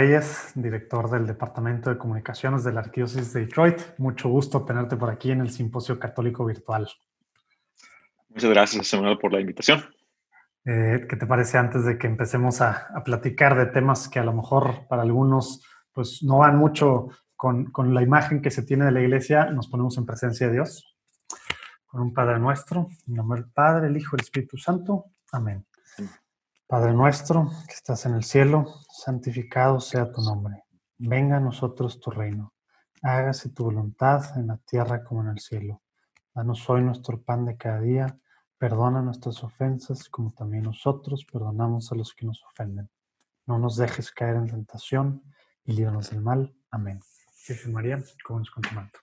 Reyes, director del Departamento de Comunicaciones de la Arquidiócesis de Detroit. Mucho gusto tenerte por aquí en el Simposio Católico Virtual. Muchas gracias, Samuel, por la invitación. Eh, ¿Qué te parece antes de que empecemos a, platicar de temas que a lo mejor para algunos pues no van mucho con, con, la imagen que se tiene de la iglesia? Nos ponemos en presencia de Dios con un Padre nuestro, en nombre del Padre, el Hijo y el Espíritu Santo. Amén. Padre nuestro que estás en el cielo, santificado sea tu nombre. Venga a nosotros tu reino. Hágase tu voluntad en la tierra como en el cielo. Danos hoy nuestro pan de cada día. Perdona nuestras ofensas como también nosotros perdonamos a los que nos ofenden. No nos dejes caer en tentación y líbranos del mal. Amén. María, con tu manto.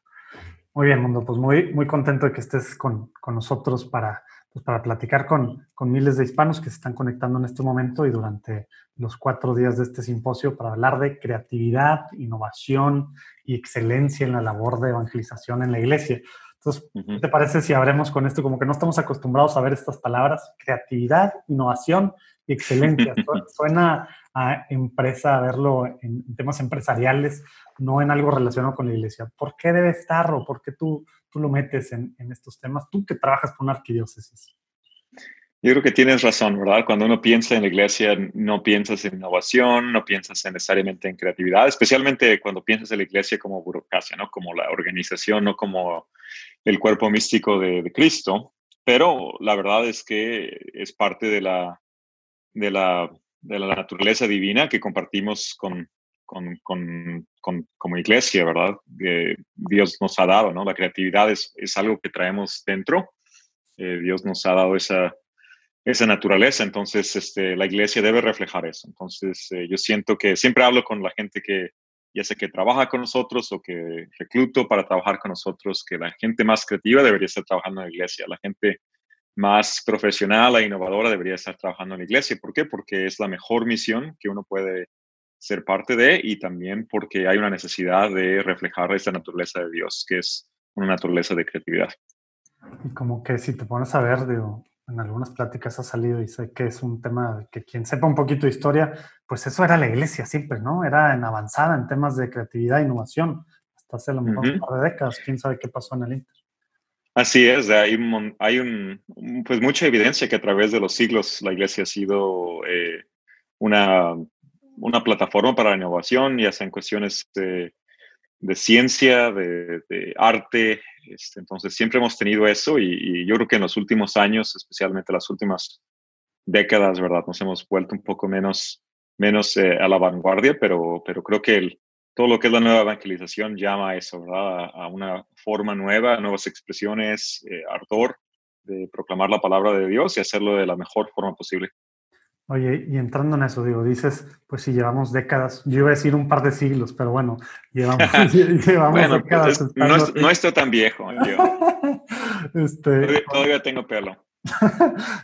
Muy bien, mundo. Pues muy, muy contento de que estés con, con nosotros para pues, para platicar con, con, miles de hispanos que se están conectando en este momento y durante los cuatro días de este simposio para hablar de creatividad, innovación y excelencia en la labor de evangelización en la iglesia. Entonces, ¿qué te parece si abremos con esto? Como que no estamos acostumbrados a ver estas palabras, creatividad, innovación y excelencia. Suena a empresa, a verlo en temas empresariales, no en algo relacionado con la iglesia. ¿Por qué debe estar o por qué tú tú lo metes en, estos temas, tú que trabajas con una arquidiócesis? Yo creo que tienes razón, ¿verdad? Cuando uno piensa en la iglesia, no piensas en innovación, no piensas necesariamente en creatividad, especialmente cuando piensas en la iglesia como burocracia, ¿no? Como la organización, no como el cuerpo místico de, Cristo. Pero la verdad es que es parte de la, de la, de la naturaleza divina que compartimos con, con, con, con, como iglesia, ¿verdad? Que Dios nos ha dado, ¿no? La creatividad es, es algo que traemos dentro. Eh, Dios nos ha dado esa, esa naturaleza, entonces este, la iglesia debe reflejar eso. Entonces eh, yo siento que siempre hablo con la gente que ya sea que trabaja con nosotros o que recluto para trabajar con nosotros, que la gente más creativa debería estar trabajando en la iglesia, la gente más profesional e innovadora debería estar trabajando en la iglesia. ¿Por qué? Porque es la mejor misión que uno puede ser parte de y también porque hay una necesidad de reflejar esta naturaleza de Dios, que es una naturaleza de creatividad. Y como que si te pones a ver, digo, en algunas pláticas ha salido y sé que es un tema que quien sepa un poquito de historia, pues eso era la iglesia siempre, ¿no? Era en avanzada en temas de creatividad e innovación, hasta hace a lo mejor un par de décadas, quién sabe qué pasó en el Inter. Así es, hay, un, hay un, pues mucha evidencia que a través de los siglos la iglesia ha sido eh, una una plataforma para la innovación, ya sea en cuestiones de, ciencia, de, arte. Este, entonces, siempre hemos tenido eso y, yo creo que en los últimos años, especialmente las últimas décadas, ¿verdad? Nos hemos vuelto un poco menos, menos eh, a la vanguardia, pero, pero creo que todo lo que es la nueva evangelización llama a eso. A, una forma nueva, nuevas expresiones, eh, ardor de proclamar la palabra de Dios y hacerlo de la mejor forma posible. Oye, y entrando en eso, digo, dices, pues si llevamos décadas, yo iba a decir un par de siglos, pero bueno, llevamos, llevamos décadas. Pues no, estoy tan viejo, este, todavía, tengo pelo.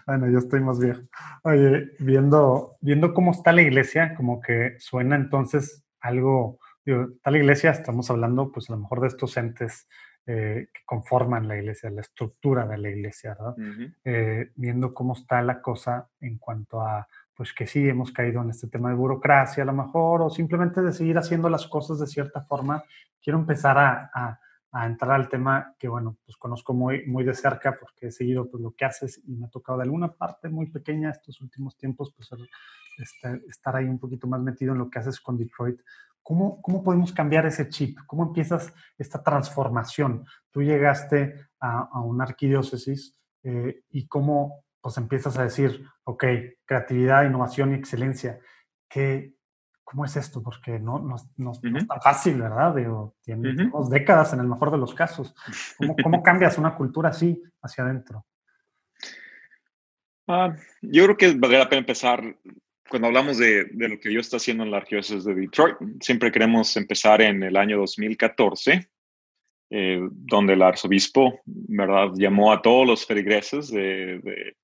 bueno, yo estoy más viejo. Oye, viendo, viendo cómo está la iglesia, como que suena entonces algo, digo, está la iglesia, estamos hablando pues a lo mejor de estos entes eh, que conforman la iglesia, la estructura de la iglesia, ¿verdad? Eh, viendo cómo está la cosa en cuanto a, pues que sí, hemos caído en este tema de burocracia a lo mejor, o simplemente de seguir haciendo las cosas de cierta forma. Quiero empezar a, a, entrar al tema que, bueno, pues conozco muy, muy de cerca porque he seguido pues, lo que haces y me ha tocado de alguna parte muy pequeña estos últimos tiempos, pues este, estar ahí un poquito más metido en lo que haces con Detroit. ¿Cómo, ¿Cómo podemos cambiar ese chip? ¿Cómo empiezas esta transformación? Tú llegaste a, a una arquidiócesis eh, y cómo pues empiezas a decir, ok, creatividad, innovación y excelencia. ¿Qué, ¿Cómo es esto? Porque no, no, no, es tan fácil, ¿verdad? Digo, tenemos décadas en el mejor de los casos. ¿Cómo, cómo cambias una cultura así hacia adentro? Ah, yo creo que valdría la pena empezar cuando hablamos de, de, lo que yo estoy haciendo en la arquidiócesis de Detroit, siempre queremos empezar en el año 2014, eh, donde el arzobispo, ¿verdad?, llamó a todos los feligreses, de,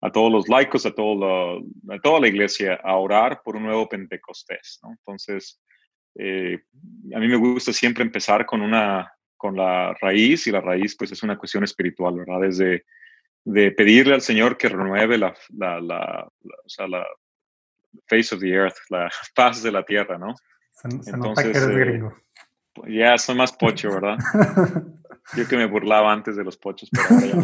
a todos los laicos, a, todo a toda la iglesia a orar por un nuevo Pentecostés, ¿no? Entonces, eh, a mí me gusta siempre empezar con una con la raíz y la raíz pues es una cuestión espiritual, ¿verdad? Desde de pedirle al Señor que renueve la, la, la, la, o sea, face of the earth, la paz de la tierra, ¿no? Se, nota que eres gringo. Ya, soy más pocho, ¿verdad? Yo que me burlaba antes de los pochos, pero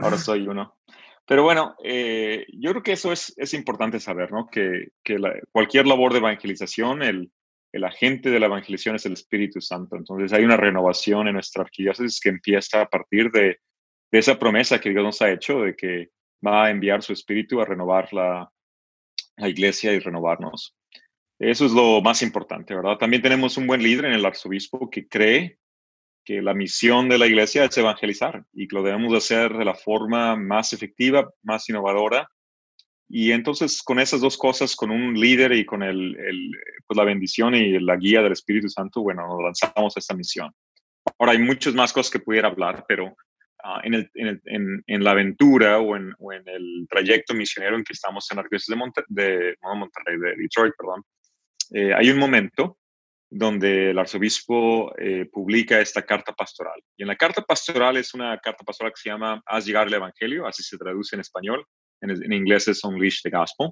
ahora, soy uno. Pero bueno, eh, yo creo que eso es, es importante saber, ¿no? Que, que cualquier labor de evangelización, el, el agente de la evangelización es el Espíritu Santo. Entonces hay una renovación en nuestra arquidiócesis que empieza a partir de, de, esa promesa que Dios nos ha hecho de que va a enviar su Espíritu a renovar la, la iglesia y renovarnos. Eso es lo más importante, ¿verdad? También tenemos un buen líder en el arzobispo que cree que la misión de la iglesia es evangelizar y que lo debemos hacer de la forma más efectiva, más innovadora. Y entonces con esas dos cosas, con un líder y con el, pues la bendición y la guía del Espíritu Santo, bueno, nos lanzamos a esta misión. Ahora hay muchas más cosas que pudiera hablar, pero ah, en, el, en, en, la aventura o en, o en, el trayecto misionero en que estamos en la de, de, Monterrey, de Detroit, perdón, eh, hay un momento donde el arzobispo eh, publica esta carta pastoral. Y en la carta pastoral es una carta pastoral que se llama Haz llegar el Evangelio, así se traduce en español, en, inglés es Unleash the Gospel.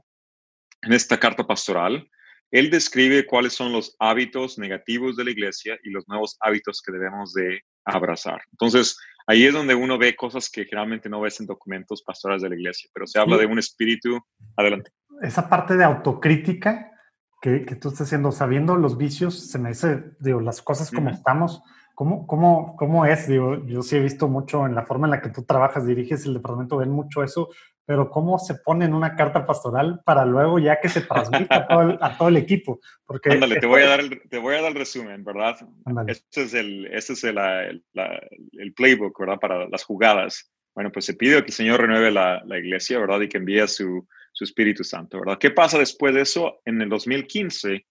En esta carta pastoral, él describe cuáles son los hábitos negativos de la iglesia y los nuevos hábitos que debemos de abrazar. Entonces, ahí es donde uno ve cosas que generalmente no ves en documentos pastorales de la iglesia, pero se habla de un espíritu. Adelante. Esa parte de autocrítica que, que, tú estás haciendo, sabiendo los vicios, se me dice, digo, las cosas como estamos, ¿cómo, cómo, ¿cómo es? Digo, yo sí he visto mucho en la forma en la que tú trabajas, diriges el departamento, ven mucho eso, pero ¿cómo se pone en una carta pastoral para luego ya que se transmita a, todo el, a todo el equipo? Porque Ándale, te voy, a dar el, te voy a dar el resumen, ¿verdad? Este es, el, este es el, el, playbook, ¿verdad? Para las jugadas. Bueno, pues se pide que el Señor renueve la, la iglesia, ¿verdad? Y que envíe su, su Espíritu Santo, ¿verdad? ¿Qué pasa después de eso? En el 2015,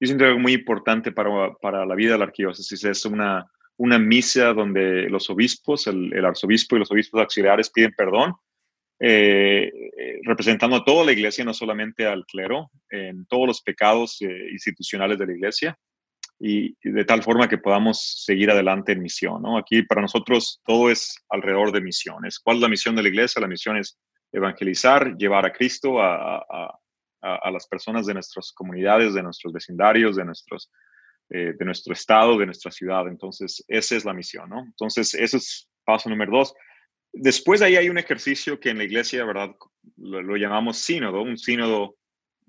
y es algo muy importante para, para la vida de la arquidiócesis, es una, una misa donde los obispos, el, arzobispo y los obispos auxiliares piden perdón, eh, eh, representando a toda la iglesia, no solamente al clero, en todos los pecados eh, institucionales de la iglesia, y, de tal forma que podamos seguir adelante en misión. ¿no? Aquí para nosotros todo es alrededor de misiones. ¿Cuál es la misión de la iglesia? La misión es evangelizar, llevar a Cristo a, las personas de nuestras comunidades, de nuestros vecindarios, de, nuestros, de nuestro estado, de nuestra ciudad. Entonces, esa es la misión, ¿no? Entonces, ese es paso número dos. Después de ahí hay un ejercicio que en la iglesia, ¿verdad? Lo, llamamos sínodo. Un sínodo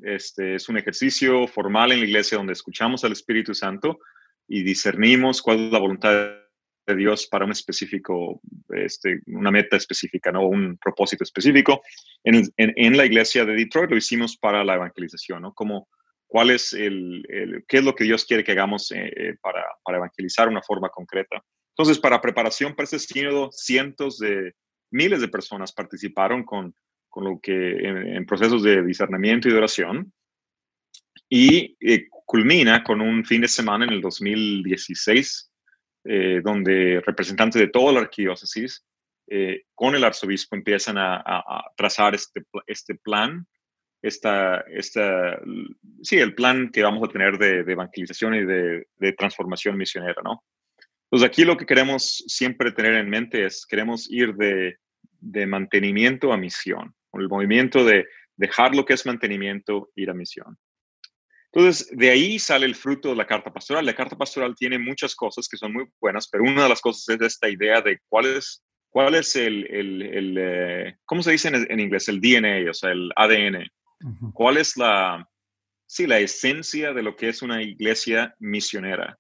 este, es un ejercicio formal en la iglesia donde escuchamos al Espíritu Santo y discernimos cuál es la voluntad de Dios para un específico, este, una meta específica, ¿no? un propósito específico. En, la iglesia de Detroit lo hicimos para la evangelización, ¿no? Como, ¿Cuál es el, qué es lo que Dios quiere que hagamos eh, eh, para, para evangelizar de una forma concreta? Entonces, para preparación para este sínodo, cientos de, miles de personas participaron con, con lo que en, procesos de discernimiento y de oración. Y eh, culmina con un fin de semana en el 2016 eh, donde representantes de toda la arquidiócesis eh, con el arzobispo empiezan a, trazar este, este plan, esta, esta, sí, el plan que vamos a tener de, evangelización y de, transformación misionera, ¿no? Entonces aquí lo que queremos siempre tener en mente es, queremos ir de, de mantenimiento a misión, el movimiento de dejar lo que es mantenimiento, ir a misión. Entonces, de ahí sale el fruto de la carta pastoral. La carta pastoral tiene muchas cosas que son muy buenas, pero una de las cosas es esta idea de cuál es, cuál es el, el, eh, ¿cómo se dice en, inglés? El DNA, o sea, el ADN. ¿Cuál es la, sí, la esencia de lo que es una iglesia misionera?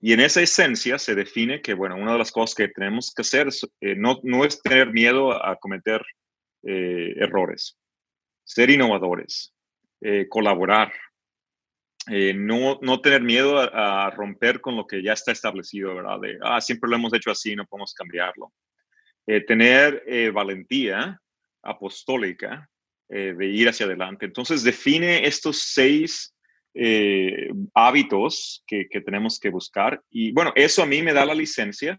Y en esa esencia se define que, bueno, una de las cosas que tenemos que hacer eh, no, no, es tener miedo a cometer eh, errores, ser innovadores, colaborar, eh, no, no, tener miedo a, romper con lo que ya está establecido, ¿verdad? De, ah, siempre lo hemos hecho así, no podemos cambiarlo. Eh, tener eh, valentía apostólica de ir hacia adelante. Entonces, define estos seis hábitos que, tenemos que buscar. Y bueno, eso a mí me da la licencia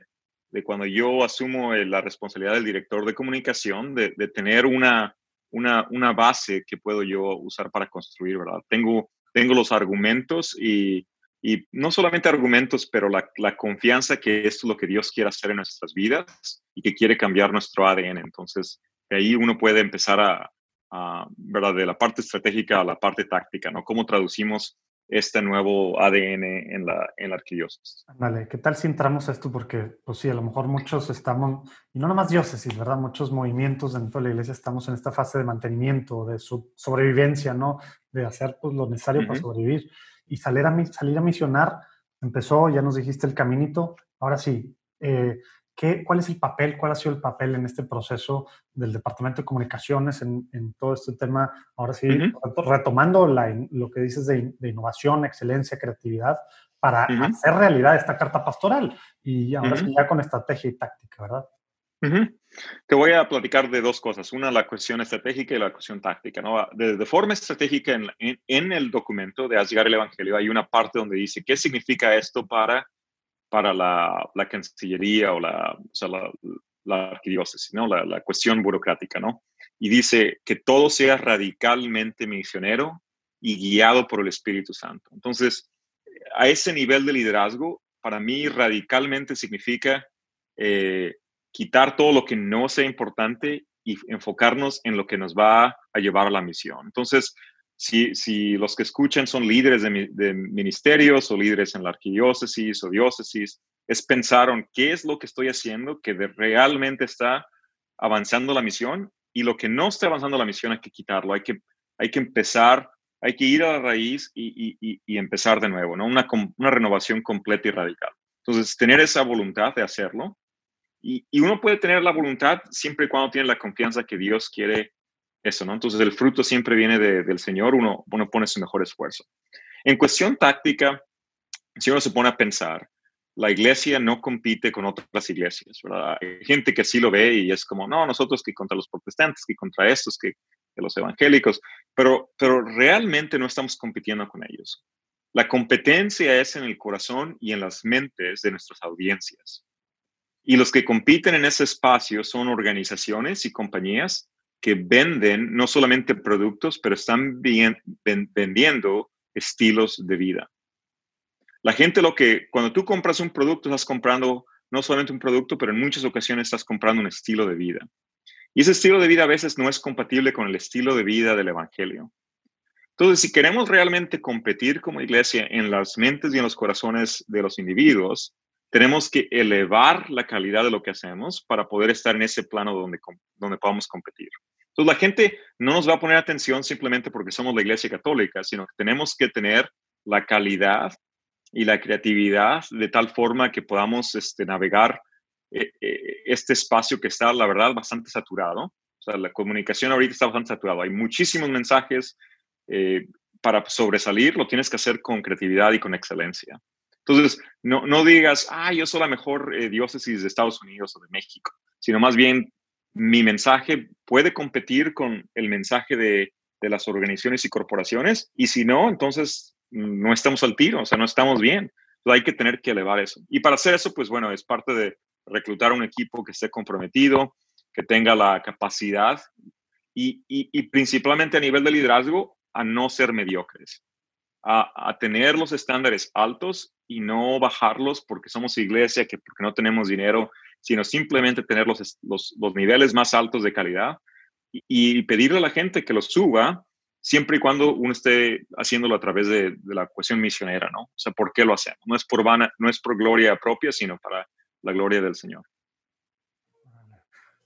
de cuando yo asumo la responsabilidad del director de comunicación, de, de tener una, una, una base que puedo yo usar para construir, ¿verdad? Tengo tengo los argumentos y, y no solamente argumentos, pero la, la, confianza que esto es lo que Dios quiere hacer en nuestras vidas y que quiere cambiar nuestro ADN. Entonces, de ahí uno puede empezar a, ¿verdad? De la parte estratégica a la parte táctica, ¿no? Cómo traducimos este nuevo ADN en la, en la arquidiócesis. Vale, ¿qué tal si entramos a esto? Porque, pues sí, a lo mejor muchos estamos, y no nomás diócesis, ¿verdad? Muchos movimientos dentro de la iglesia estamos en esta fase de mantenimiento, de su sobrevivencia, ¿no? De hacer pues, lo necesario para sobrevivir. Y salir a, salir a misionar empezó, ya nos dijiste el caminito, ahora sí, eh, ¿Cuál es el papel, cuál ha sido el papel en este proceso del Departamento de Comunicaciones en, todo este tema? Ahora sí, retomando lo que dices de, innovación, excelencia, creatividad, para hacer realidad esta carta pastoral y ahora sí ya con estrategia y táctica, ¿verdad? Te voy a platicar de dos cosas. Una, la cuestión estratégica y la cuestión táctica. ¿no? De, forma estratégica, en, en, el documento de llegar el Evangelio hay una parte donde dice qué significa esto para para la, la Cancillería o la, o sea, la, arquidiócesis, ¿no? La, la, cuestión burocrática, ¿no? Y dice que todo sea radicalmente misionero y guiado por el Espíritu Santo. Entonces, a ese nivel de liderazgo, para mí radicalmente significa eh, quitar todo lo que no sea importante y enfocarnos en lo que nos va a llevar a la misión. Entonces, si, los que escuchan son líderes de, ministerios o líderes en la arquidiócesis o diócesis, es pensar en qué es lo que estoy haciendo que realmente está avanzando la misión y lo que no está avanzando la misión hay que quitarlo, hay que, hay que empezar, hay que ir a la raíz y, empezar de nuevo, ¿no? Una, una, renovación completa y radical. Entonces, tener esa voluntad de hacerlo y, y uno puede tener la voluntad siempre y cuando tiene la confianza que Dios quiere eso, ¿no? Entonces el fruto siempre viene del Señor, uno, uno pone su mejor esfuerzo. En cuestión táctica, si uno se pone a pensar, la iglesia no compite con otras iglesias, ¿verdad? Hay gente que sí lo ve y es como, no, nosotros que contra los protestantes, que contra estos, que, que los evangélicos, pero, pero realmente no estamos compitiendo con ellos. La competencia es en el corazón y en las mentes de nuestras audiencias. Y los que compiten en ese espacio son organizaciones y compañías que venden no solamente productos, pero están vendiendo estilos de vida. La gente lo que, cuando tú compras un producto, estás comprando no solamente un producto, pero en muchas ocasiones estás comprando un estilo de vida. Y ese estilo de vida a veces no es compatible con el estilo de vida del Evangelio. Entonces, si queremos realmente competir como iglesia en las mentes y en los corazones de los individuos, tenemos que elevar la calidad de lo que hacemos para poder estar en ese plano donde, donde podamos competir. Entonces, la gente no nos va a poner atención simplemente porque somos la iglesia católica, sino que tenemos que tener la calidad y la creatividad de tal forma que podamos este, navegar eh, eh, este espacio que está, la verdad, bastante saturado. O sea, la comunicación ahorita está bastante saturada. Hay muchísimos mensajes. Eh, para sobresalir, lo tienes que hacer con creatividad y con excelencia. Entonces, no, no digas, ah, yo soy la mejor eh, diócesis de Estados Unidos o de México, sino más bien mi mensaje puede competir con el mensaje de, de las organizaciones y corporaciones, y si no, entonces no estamos al tiro, o sea, no estamos bien. Entonces, hay que tener que elevar eso. Y para hacer eso, pues bueno, es parte de reclutar un equipo que esté comprometido, que tenga la capacidad y, y, y principalmente a nivel de liderazgo, a no ser mediocres a, tener los estándares altos y no bajarlos porque somos iglesia, que porque no tenemos dinero, sino simplemente tener los, los, niveles más altos de calidad y, pedirle a la gente que los suba siempre y cuando uno esté haciéndolo a través de, la cuestión misionera, ¿no? O sea, ¿por qué lo hacemos? No es por vana, no es por gloria propia, sino para la gloria del Señor.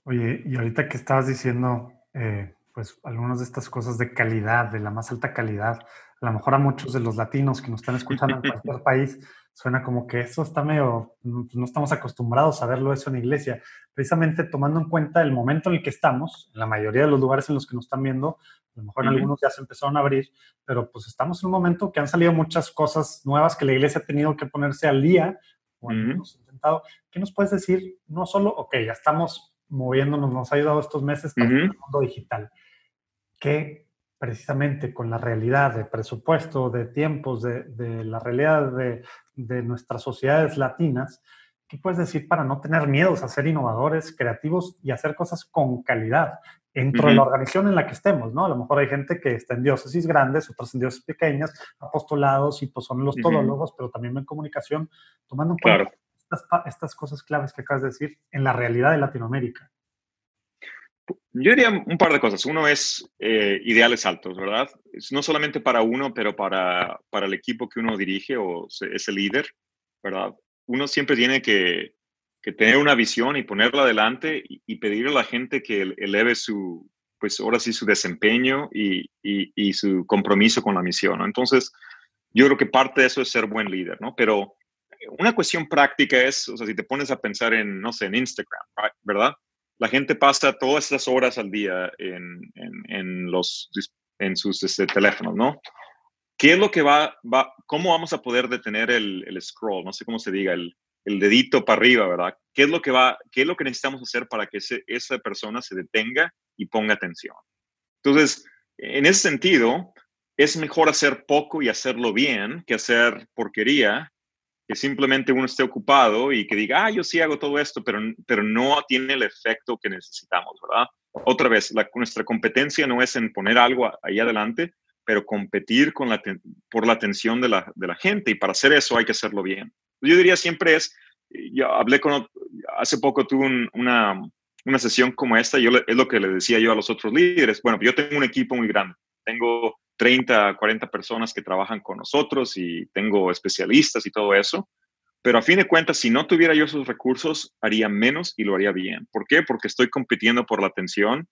Oye, y ahorita que estabas diciendo, eh, pues algunas de estas cosas de calidad, de la más alta calidad, a lo mejor a muchos de los latinos que nos están escuchando en cualquier país, suena como que eso está medio, pues, no estamos acostumbrados a verlo eso en iglesia. Precisamente tomando en cuenta el momento en el que estamos, en la mayoría de los lugares en los que nos están viendo, a lo mejor en algunos ya se empezaron a abrir, pero pues estamos en un momento que han salido muchas cosas nuevas que la iglesia ha tenido que ponerse al día, o hemos intentado. ¿Qué nos puedes decir? No solo, ok, ya estamos moviéndonos, nos ha ayudado estos meses para el mundo digital. ¿Qué precisamente con la realidad de presupuesto, de tiempos, de, la realidad de, nuestras sociedades latinas, ¿qué puedes decir para no tener miedos a ser innovadores, creativos y hacer cosas con calidad dentro de la organización en la que estemos, ¿no? A lo mejor hay gente que está en diócesis grandes, otras en diócesis pequeñas, apostolados y pues son los todólogos, pero también en comunicación, tomando en cuenta estas, estas cosas claves que acabas de decir en la realidad de Latinoamérica. Yo diría un par de cosas. Uno es eh, ideales altos, ¿verdad? Es no solamente para uno, pero para, para el equipo que uno dirige o es el líder, ¿verdad? Uno siempre tiene que, que tener una visión y ponerla adelante y, pedirle a la gente que eleve su, pues ahora sí, su desempeño y, y, su compromiso con la misión, ¿no? Entonces, yo creo que parte de eso es ser buen líder, ¿no? Pero una cuestión práctica es, o sea, si te pones a pensar en, no sé, en Instagram, ¿verdad? La gente pasa todas esas horas al día en, en, los, en sus este, teléfonos, ¿no? ¿Qué es lo que va, va, cómo vamos a poder detener el, el scroll? No sé cómo se diga, el, el, dedito para arriba, ¿verdad? ¿Qué es lo que va, qué es lo que necesitamos hacer para que esa persona se detenga y ponga atención? Entonces, en ese sentido, es mejor hacer poco y hacerlo bien que hacer porquería que simplemente uno esté ocupado y que diga, ah, yo sí hago todo esto, pero, pero no tiene el efecto que necesitamos, ¿verdad? Otra vez, nuestra competencia no es en poner algo ahí adelante, pero competir con la, por la atención de la, de la gente y para hacer eso hay que hacerlo bien. Yo diría siempre es, yo hablé con, hace poco tuve una, una sesión como esta, yo es lo que le decía yo a los otros líderes, bueno, yo tengo un equipo muy grande, tengo 30, 40 personas que trabajan con nosotros y tengo especialistas y todo eso. Pero a fin de cuentas, si no tuviera yo esos recursos, haría menos y lo haría bien. ¿Por qué? Porque estoy compitiendo por la atención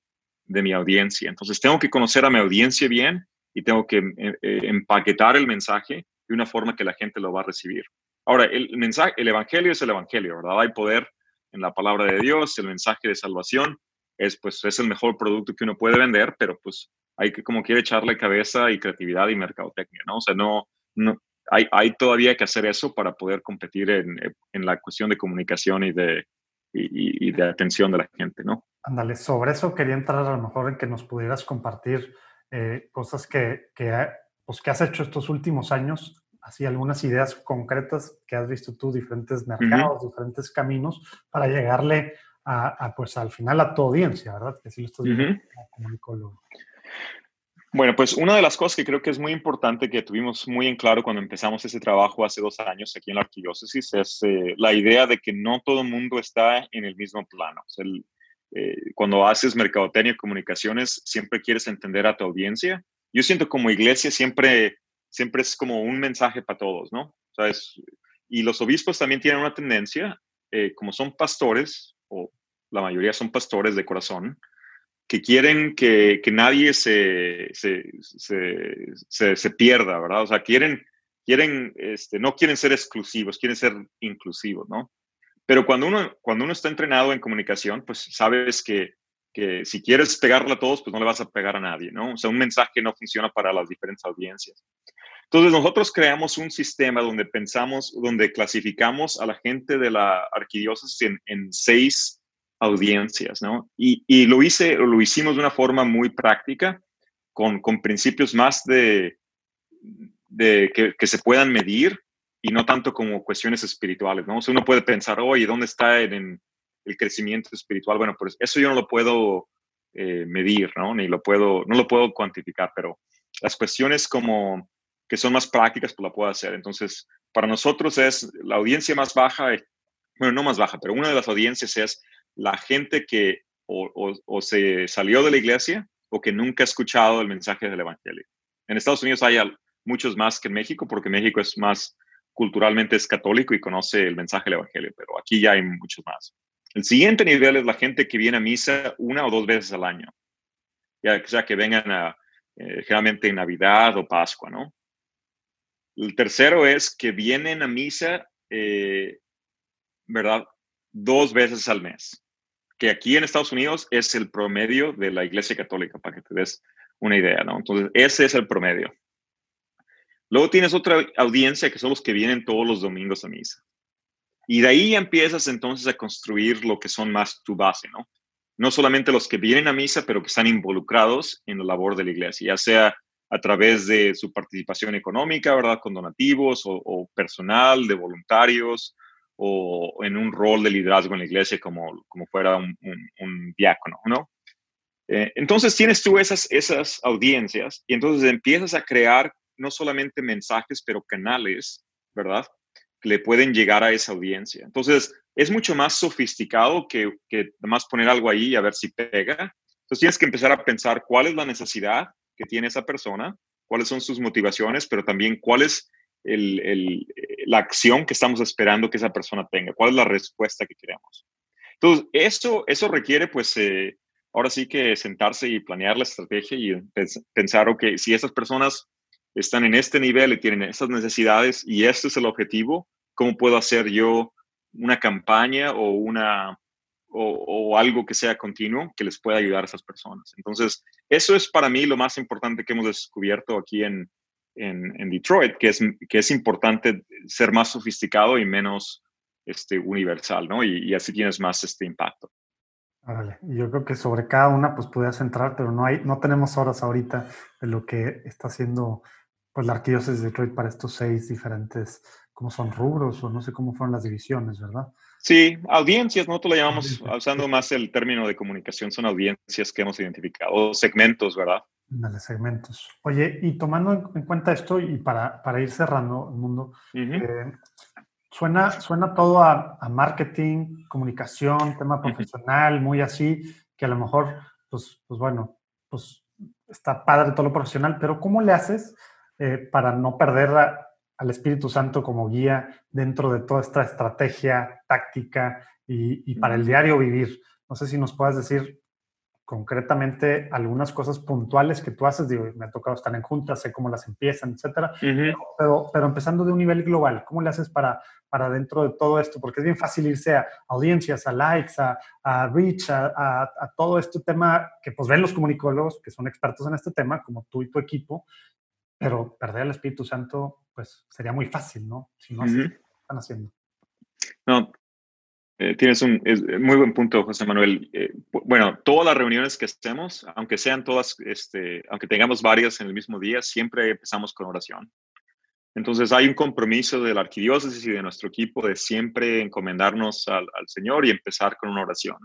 de mi audiencia. Entonces, tengo que conocer a mi audiencia bien y tengo que eh, eh, empaquetar el mensaje de una forma que la gente lo va a recibir. Ahora, el mensaje, el evangelio es el evangelio, ¿verdad? Hay poder en la palabra de Dios, el mensaje de salvación es pues es el mejor producto que uno puede vender, pero pues hay que como quiere echarle cabeza y creatividad y mercadotecnia, ¿no? O sea, no, no hay, hay todavía que hacer eso para poder competir en, en la cuestión de comunicación y de, y, de atención de la gente, ¿no? Ándale, sobre eso quería entrar a lo mejor en que nos pudieras compartir eh, cosas que, que, pues, que has hecho estos últimos años, así algunas ideas concretas que has visto tú, diferentes mercados, diferentes caminos para llegarle a, pues al final a tu audiencia, ¿verdad? Que si lo estás viendo como comunicólogo. Bueno, pues una de las cosas que creo que es muy importante que tuvimos muy en claro cuando empezamos ese trabajo hace dos años aquí en la arquidiócesis es eh, la idea de que no todo el mundo está en el mismo plano. Eh, cuando haces mercadotecnia y comunicaciones, siempre quieres entender a tu audiencia. Yo siento como iglesia siempre, siempre es como un mensaje para todos, ¿no? y los obispos también tienen una tendencia, eh, como son pastores, o la mayoría son pastores de corazón, que quieren que, que nadie se, se, se, se, pierda, ¿verdad? O sea, quieren, quieren, este, no quieren ser exclusivos, quieren ser inclusivos, ¿no? Pero cuando uno, cuando uno está entrenado en comunicación, pues sabes que, que si quieres pegarle a todos, pues no le vas a pegar a nadie, ¿no? O sea, un mensaje no funciona para las diferentes audiencias. Entonces, nosotros creamos un sistema donde pensamos, donde clasificamos a la gente de la arquidiócesis en, en seis audiencias, ¿no? Y, y, lo, hice, lo hicimos de una forma muy práctica, con, con principios más de, de que, que, se puedan medir y no tanto como cuestiones espirituales, ¿no? O sea, uno puede pensar, oye, ¿dónde está en, el crecimiento espiritual? Bueno, pues eso yo no lo puedo eh, medir, ¿no? Ni lo puedo, no lo puedo cuantificar, pero las cuestiones como que son más prácticas, pues la puedo hacer. Entonces, para nosotros es la audiencia más baja, bueno, no más baja, pero una de las audiencias es la gente que o, se salió de la iglesia o que nunca ha escuchado el mensaje del Evangelio. En Estados Unidos hay muchos más que en México, porque México es más culturalmente es católico y conoce el mensaje del Evangelio, pero aquí ya hay muchos más. El siguiente nivel es la gente que viene a misa una o dos veces al año, ya sea que vengan a, eh, generalmente en Navidad o Pascua, ¿no? El tercero es que vienen a misa, eh, ¿verdad? Dos veces al mes que aquí en Estados Unidos es el promedio de la Iglesia Católica, para que te des una idea, ¿no? Entonces, ese es el promedio. Luego tienes otra audiencia que son los que vienen todos los domingos a misa. Y de ahí empiezas entonces a construir lo que son más tu base, ¿no? No solamente los que vienen a misa, pero que están involucrados en la labor de la iglesia, ya sea a través de su participación económica, ¿verdad? Con donativos o, o personal, de voluntarios, o en un rol de liderazgo en la iglesia como, como fuera un, un, diácono, ¿no? Eh, entonces tienes tú esas, esas audiencias y entonces empiezas a crear no solamente mensajes, pero canales, ¿verdad? Que le pueden llegar a esa audiencia. Entonces es mucho más sofisticado que, que más poner algo ahí y a ver si pega. Entonces tienes que empezar a pensar cuál es la necesidad que tiene esa persona, cuáles son sus motivaciones, pero también cuál es el, la acción que estamos esperando que esa persona tenga, cuál es la respuesta que queremos. Entonces, eso, eso requiere, pues, eh, ahora sí que sentarse y planear la estrategia y pensar, ok, si esas personas están en este nivel y tienen esas necesidades y este es el objetivo, ¿cómo puedo hacer yo una campaña o una o, algo que sea continuo que les pueda ayudar a esas personas? Entonces, eso es para mí lo más importante que hemos descubierto aquí en, en, Detroit, que es, que es importante ser más sofisticado y menos este, universal, ¿no? Y, y así tienes más este impacto. Vale, yo creo que sobre cada una pues podías entrar, pero no hay, no tenemos horas ahorita de lo que está haciendo pues la arquidiócesis de Detroit para estos seis diferentes, ¿cómo son rubros o no sé cómo fueron las divisiones, verdad? Sí, audiencias, nosotros lo llamamos, usando más el término de comunicación, son audiencias que hemos identificado, segmentos, ¿verdad? Dale, segmentos. Oye, y tomando en cuenta esto y para, para ir cerrando el mundo, eh, suena, suena todo a, marketing, comunicación, tema profesional, muy así, que a lo mejor, pues, pues bueno, pues está padre todo lo profesional, pero ¿cómo le haces eh, para no perder al Espíritu Santo como guía dentro de toda esta estrategia táctica y, y para el diario vivir? No sé si nos puedas decir concretamente algunas cosas puntuales que tú haces, digo, me ha tocado estar en juntas, sé cómo las empiezan, etcétera, pero, pero empezando de un nivel global, ¿cómo le haces para, para dentro de todo esto? Porque es bien fácil irse a audiencias, a likes, a, a reach, a, a, todo este tema que pues ven los comunicólogos, que son expertos en este tema, como tú y tu equipo, pero perder el Espíritu Santo, pues sería muy fácil, ¿no? Si no, están haciendo. No, eh, tienes un muy buen punto, José Manuel. Eh, bueno, todas las reuniones que estemos, aunque sean todas, este, aunque tengamos varias en el mismo día, siempre empezamos con oración. Entonces hay un compromiso de la arquidiócesis y de nuestro equipo de siempre encomendarnos al, Señor y empezar con una oración.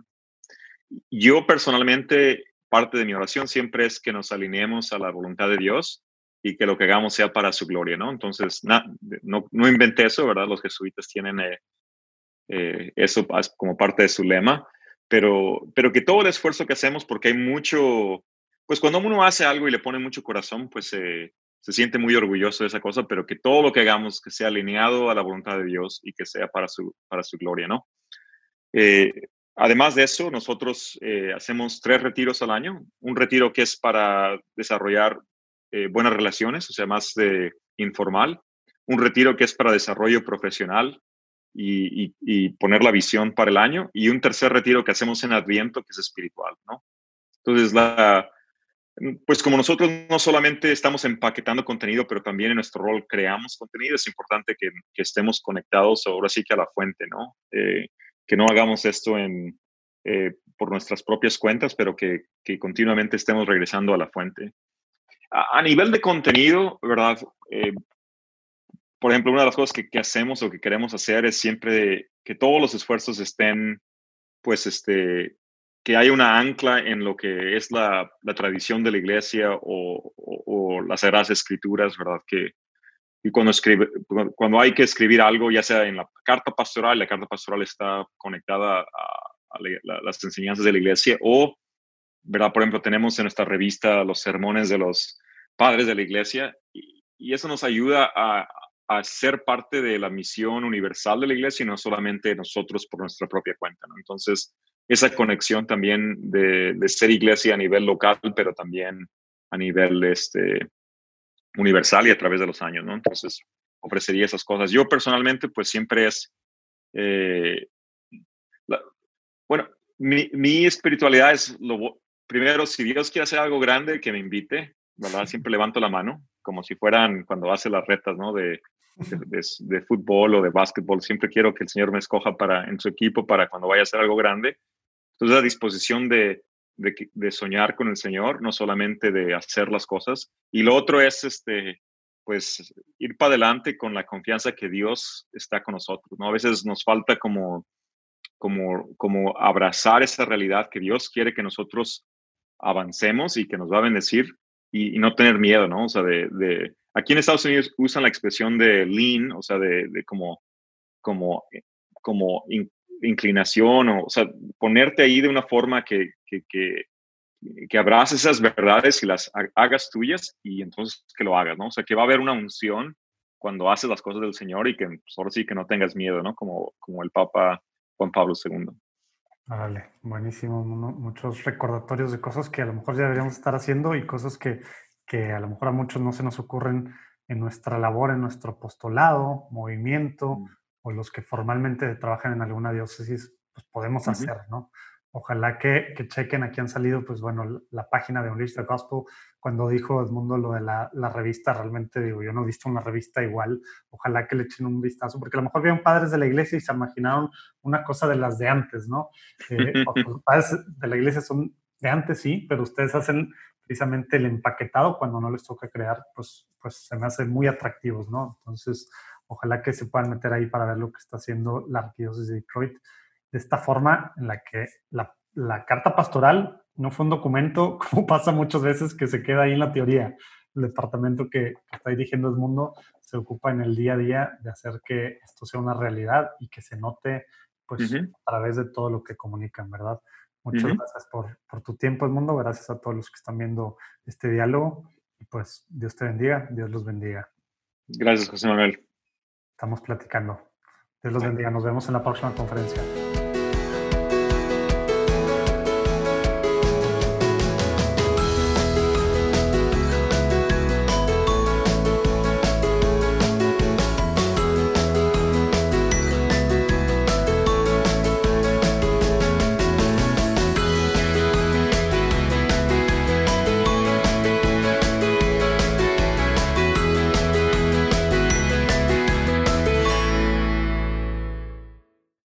Yo personalmente, parte de mi oración siempre es que nos alineemos a la voluntad de Dios y que lo que hagamos sea para su gloria, ¿no? Entonces, no, no inventé eso, ¿verdad? Los jesuitas tienen eh, eh, eso como parte de su lema, pero, pero que todo el esfuerzo que hacemos, porque hay mucho, pues cuando uno hace algo y le pone mucho corazón, pues se siente muy orgulloso de esa cosa, pero que todo lo que hagamos que sea alineado a la voluntad de Dios y que sea para su, para su gloria, ¿no? Eh, además de eso, nosotros eh, hacemos tres retiros al año. Un retiro que es para desarrollar buenas relaciones, o sea, más de informal. Un retiro que es para desarrollo profesional y, poner la visión para el año. Y un tercer retiro que hacemos en Adviento, que es espiritual, ¿no? Entonces, la, pues como nosotros no solamente estamos empaquetando contenido, pero también en nuestro rol creamos contenido, es importante que, estemos conectados ahora sí que a la fuente, ¿no? Eh, que no hagamos esto en, eh, por nuestras propias cuentas, pero que, continuamente estemos regresando a la fuente. A, nivel de contenido, ¿verdad? Eh, por ejemplo, una de las cosas que, hacemos o que queremos hacer es siempre que todos los esfuerzos estén, pues, este, que haya una ancla en lo que es la, tradición de la iglesia o, las Sagradas Escrituras, ¿verdad? Que y cuando, escribe, cuando hay que escribir algo, ya sea en la carta pastoral, la carta pastoral está conectada a, las enseñanzas de la iglesia, o, ¿verdad? Por ejemplo, tenemos en nuestra revista los sermones de los padres de la iglesia, y, y eso nos ayuda a, a ser parte de la misión universal de la iglesia y no solamente nosotros por nuestra propia cuenta. ¿no? Entonces, esa conexión también de, ser iglesia a nivel local, pero también a nivel este, universal y a través de los años. ¿no? Entonces, ofrecería esas cosas. Yo personalmente, pues siempre es, eh, bueno, mi, mi, espiritualidad es lo primero, si Dios quiere hacer algo grande, que me invite, ¿verdad? Siempre levanto la mano, como si fueran cuando hace las retas, ¿no? De de, fútbol o de básquetbol. Siempre quiero que el Señor me escoja para, en su equipo para cuando vaya a hacer algo grande. Entonces, la disposición de, de, soñar con el Señor, no solamente de hacer las cosas. Y lo otro es, este, pues, ir para adelante con la confianza que Dios está con nosotros. ¿no? A veces nos falta como, como, como abrazar esa realidad que Dios quiere que nosotros avancemos y que nos va a bendecir y, no tener miedo, ¿no? O sea, de, de Aquí en Estados Unidos usan la expresión de lean, o sea, de, como, como, eh, como inclinación, o, o, sea, ponerte ahí de una forma que, que, que abraces esas verdades y las hagas tuyas y entonces que lo hagas, ¿no? O sea, que va a haber una unción cuando haces las cosas del Señor y que pues, ahora sí que no tengas miedo, ¿no? Como, como el Papa Juan Pablo II. Vale, buenísimo. Muchos recordatorios de cosas que a lo mejor ya deberíamos estar haciendo y cosas que, que a lo mejor a muchos no se nos ocurren en nuestra labor, en nuestro apostolado, movimiento, mm. o los que formalmente trabajan en alguna diócesis, pues podemos hacer, ¿no? Ojalá que, que, chequen, aquí han salido, pues bueno, la página de Unleash the Gospel, cuando dijo Edmundo lo de la, la, revista, realmente digo, yo no he visto una revista igual, ojalá que le echen un vistazo, porque a lo mejor vieron padres de la iglesia y se imaginaron una cosa de las de antes, ¿no? Eh, los padres de la iglesia son de antes, sí, pero ustedes hacen precisamente el empaquetado cuando no les toca crear, pues, pues se me hacen muy atractivos, ¿no? Entonces, ojalá que se puedan meter ahí para ver lo que está haciendo la arquidiócesis de Detroit de esta forma en la que la, la, carta pastoral no fue un documento, como pasa muchas veces, que se queda ahí en la teoría. El departamento que, está dirigiendo el mundo se ocupa en el día a día de hacer que esto sea una realidad y que se note pues, a través de todo lo que comunican, ¿verdad? Muchas gracias por, por, tu tiempo, Edmundo. Gracias a todos los que están viendo este diálogo. Y pues Dios te bendiga, Dios los bendiga. Gracias, José Manuel. Estamos platicando. Dios los bendiga. Nos vemos en la próxima conferencia.